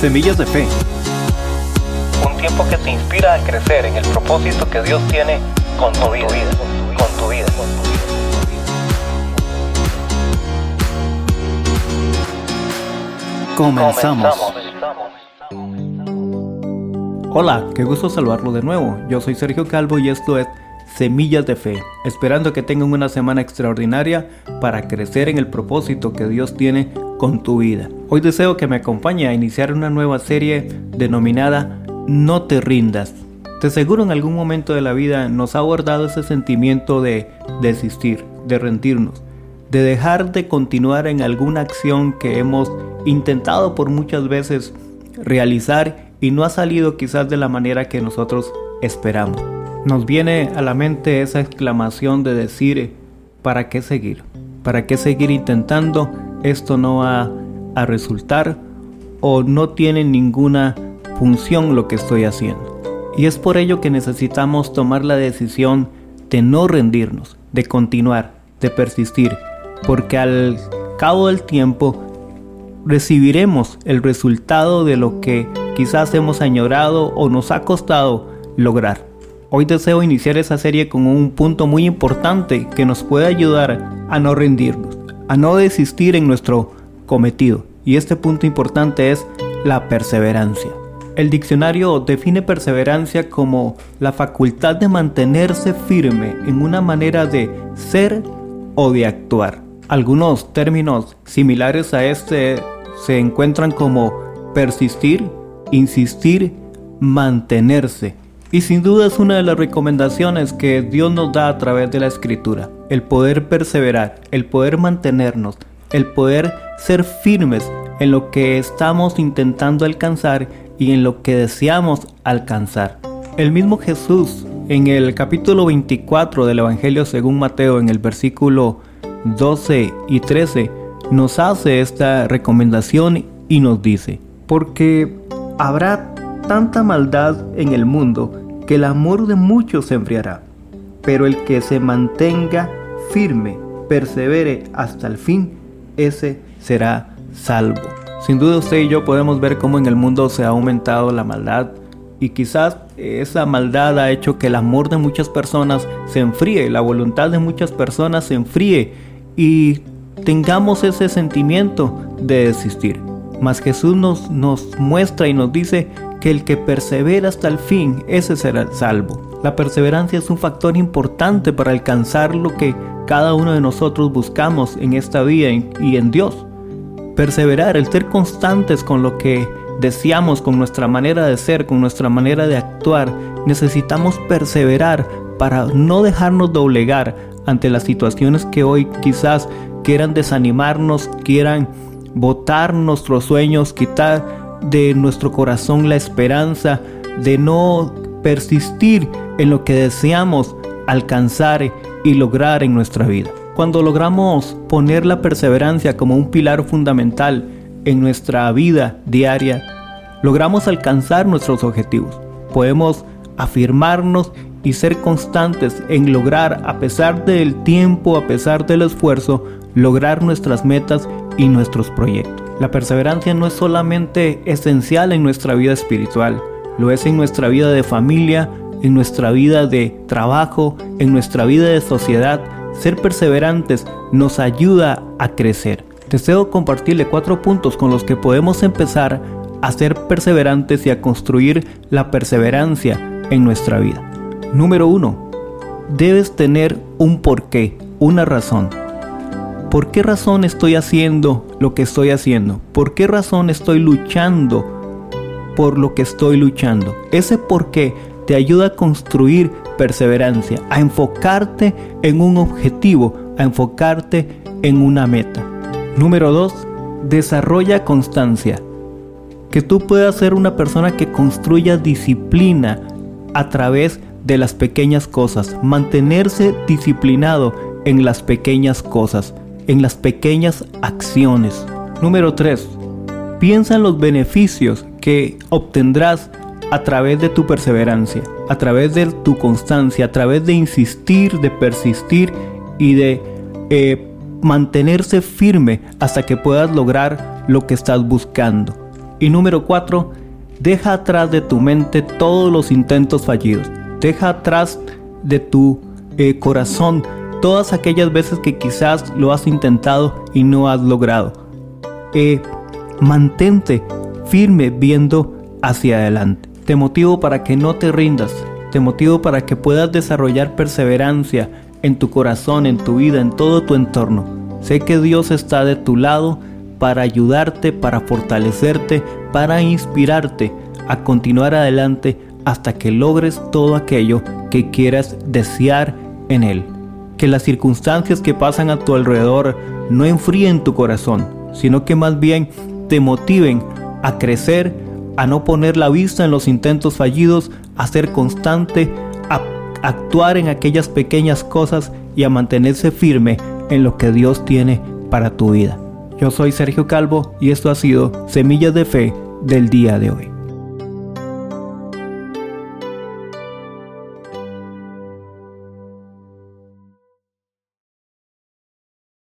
Semillas de Fe. Un tiempo que te inspira a crecer en el propósito que Dios tiene con tu vida. Con tu vida. Comenzamos. Hola, qué gusto saludarlo de nuevo. Yo soy Sergio Calvo y esto es Semillas de Fe, esperando que tengan una semana extraordinaria para crecer en el propósito que Dios tiene con tu vida. Hoy deseo que me acompañe a iniciar una nueva serie denominada No te rindas. De seguro en algún momento de la vida nos ha abordado ese sentimiento de desistir, de rendirnos, de dejar de continuar en alguna acción que hemos intentado por muchas veces realizar y no ha salido quizás de la manera que nosotros esperamos. Nos viene a la mente esa exclamación de decir, ¿para qué seguir? ¿Para qué seguir intentando? Esto no va a resultar o no tiene ninguna función lo que estoy haciendo. Y es por ello que necesitamos tomar la decisión de no rendirnos, de continuar, de persistir, porque al cabo del tiempo recibiremos el resultado de lo que quizás hemos añorado o nos ha costado lograr. Hoy deseo iniciar esa serie con un punto muy importante que nos puede ayudar a no rendirnos, a no desistir en nuestro cometido. Y este punto importante es la perseverancia. El diccionario define perseverancia como la facultad de mantenerse firme en una manera de ser o de actuar. Algunos términos similares a este se encuentran como persistir, insistir, mantenerse. Y sin duda es una de las recomendaciones que Dios nos da a través de la escritura. El poder perseverar, el poder mantenernos, el poder ser firmes en lo que estamos intentando alcanzar y en lo que deseamos alcanzar. El mismo Jesús en el capítulo 24 del Evangelio según Mateo en el versículo 12 y 13 nos hace esta recomendación y nos dice, porque habrá tanta maldad en el mundo que el amor de muchos se enfriará, pero el que se mantenga firme, persevere hasta el fin, ese será salvo. Sin duda usted y yo podemos ver cómo en el mundo se ha aumentado la maldad y quizás esa maldad ha hecho que el amor de muchas personas se enfríe, la voluntad de muchas personas se enfríe y tengamos ese sentimiento de desistir. Mas Jesús nos, nos muestra y nos dice que el que persevera hasta el fin, ese será el salvo. La perseverancia es un factor importante para alcanzar lo que cada uno de nosotros buscamos en esta vida y en Dios. Perseverar, el ser constantes con lo que deseamos, con nuestra manera de ser, con nuestra manera de actuar, necesitamos perseverar para no dejarnos doblegar ante las situaciones que hoy quizás quieran desanimarnos, quieran botar nuestros sueños, quitar de nuestro corazón la esperanza de no persistir en lo que deseamos alcanzar y lograr en nuestra vida. Cuando logramos poner la perseverancia como un pilar fundamental en nuestra vida diaria, logramos alcanzar nuestros objetivos. Podemos afirmarnos y ser constantes en lograr, a pesar del tiempo, a pesar del esfuerzo, lograr nuestras metas y nuestros proyectos. La perseverancia no es solamente esencial en nuestra vida espiritual, lo es en nuestra vida de familia, en nuestra vida de trabajo, en nuestra vida de sociedad. Ser perseverantes nos ayuda a crecer. Deseo compartirle cuatro puntos con los que podemos empezar a ser perseverantes y a construir la perseverancia en nuestra vida. Número 1. Debes tener un porqué, una razón. ¿Por qué razón estoy haciendo lo que estoy haciendo? ¿Por qué razón estoy luchando por lo que estoy luchando? Ese por qué te ayuda a construir perseverancia, a enfocarte en un objetivo, a enfocarte en una meta. Número 2. Desarrolla constancia. Que tú puedas ser una persona que construya disciplina a través de las pequeñas cosas. Mantenerse disciplinado en las pequeñas cosas en las pequeñas acciones. Número 3. Piensa en los beneficios que obtendrás a través de tu perseverancia, a través de tu constancia, a través de insistir, de persistir y de eh, mantenerse firme hasta que puedas lograr lo que estás buscando. Y número 4, deja atrás de tu mente todos los intentos fallidos. Deja atrás de tu eh, corazón todas aquellas veces que quizás lo has intentado y no has logrado. Eh, mantente firme viendo hacia adelante. Te motivo para que no te rindas. Te motivo para que puedas desarrollar perseverancia en tu corazón, en tu vida, en todo tu entorno. Sé que Dios está de tu lado para ayudarte, para fortalecerte, para inspirarte a continuar adelante hasta que logres todo aquello que quieras desear en Él. Que las circunstancias que pasan a tu alrededor no enfríen tu corazón, sino que más bien te motiven a crecer, a no poner la vista en los intentos fallidos, a ser constante, a actuar en aquellas pequeñas cosas y a mantenerse firme en lo que Dios tiene para tu vida. Yo soy Sergio Calvo y esto ha sido Semillas de Fe del día de hoy.